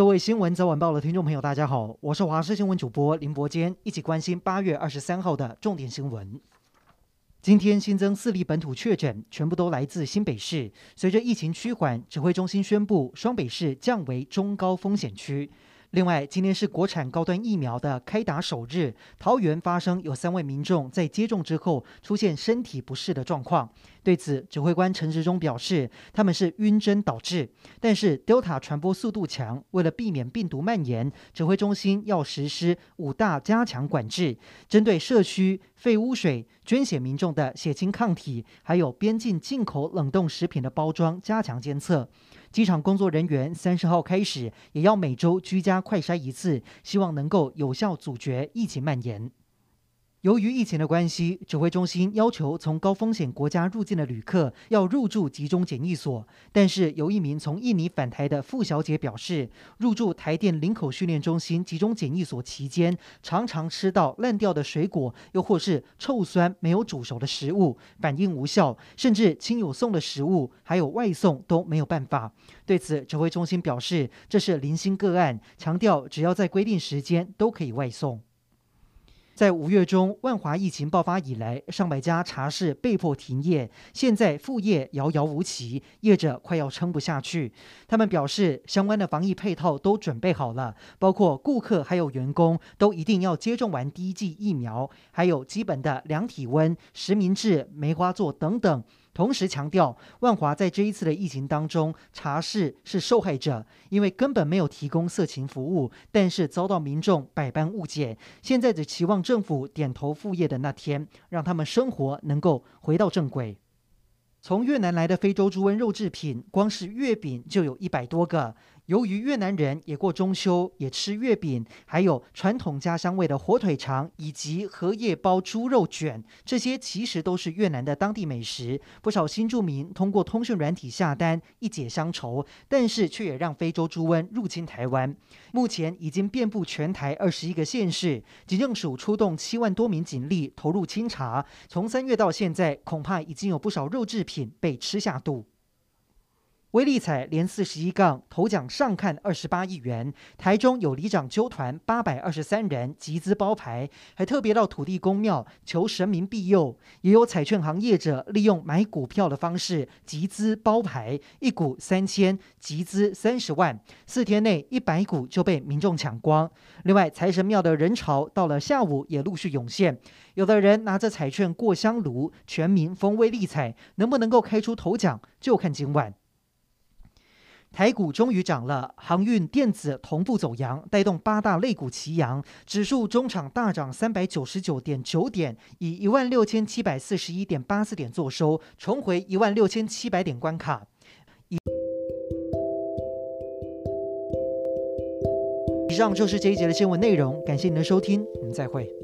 各位新闻早晚报的听众朋友，大家好，我是华视新闻主播林伯坚，一起关心八月二十三号的重点新闻。今天新增四例本土确诊，全部都来自新北市。随着疫情趋缓，指挥中心宣布双北市降为中高风险区。另外，今天是国产高端疫苗的开打首日，桃园发生有三位民众在接种之后出现身体不适的状况。对此，指挥官陈时中表示，他们是晕针导致，但是 Delta 传播速度强，为了避免病毒蔓延，指挥中心要实施五大加强管制，针对社区废污水、捐血民众的血清抗体，还有边境进口冷冻食品的包装加强监测。机场工作人员三十号开始也要每周居家快筛一次，希望能够有效阻绝疫情蔓延。由于疫情的关系，指挥中心要求从高风险国家入境的旅客要入住集中检疫所。但是有一名从印尼返台的傅小姐表示，入住台电林口训练中心集中检疫所期间，常常吃到烂掉的水果，又或是臭酸没有煮熟的食物，反应无效，甚至亲友送的食物还有外送都没有办法。对此，指挥中心表示这是零星个案，强调只要在规定时间都可以外送。在五月中，万华疫情爆发以来，上百家茶室被迫停业，现在副业遥遥无期，业者快要撑不下去。他们表示，相关的防疫配套都准备好了，包括顾客还有员工都一定要接种完第一剂疫苗，还有基本的量体温、实名制、梅花座等等。同时强调，万华在这一次的疫情当中，茶室是受害者，因为根本没有提供色情服务，但是遭到民众百般误解。现在只期望政府点头复业的那天，让他们生活能够回到正轨。从越南来的非洲猪瘟肉制品，光是月饼就有一百多个。由于越南人也过中秋，也吃月饼，还有传统家乡味的火腿肠以及荷叶包猪肉卷，这些其实都是越南的当地美食。不少新住民通过通讯软体下单，一解乡愁，但是却也让非洲猪瘟入侵台湾。目前已经遍布全台二十一个县市，警政署出动七万多名警力投入清查。从三月到现在，恐怕已经有不少肉制品被吃下肚。威力彩连四十一杠头奖上看二十八亿元，台中有里长揪团八百二十三人集资包牌，还特别到土地公庙求神明庇佑。也有彩券行业者利用买股票的方式集资包牌，一股三千，集资三十万，四天内一百股就被民众抢光。另外，财神庙的人潮到了下午也陆续涌现，有的人拿着彩券过香炉，全民疯威力彩，能不能够开出头奖，就看今晚。台股终于涨了，航运、电子同步走阳，带动八大类股齐扬，指数中场大涨三百九十九点九点，以一万六千七百四十一点八四点作收，重回一万六千七百点关卡。以上就是这一节的新闻内容，感谢您的收听，我们再会。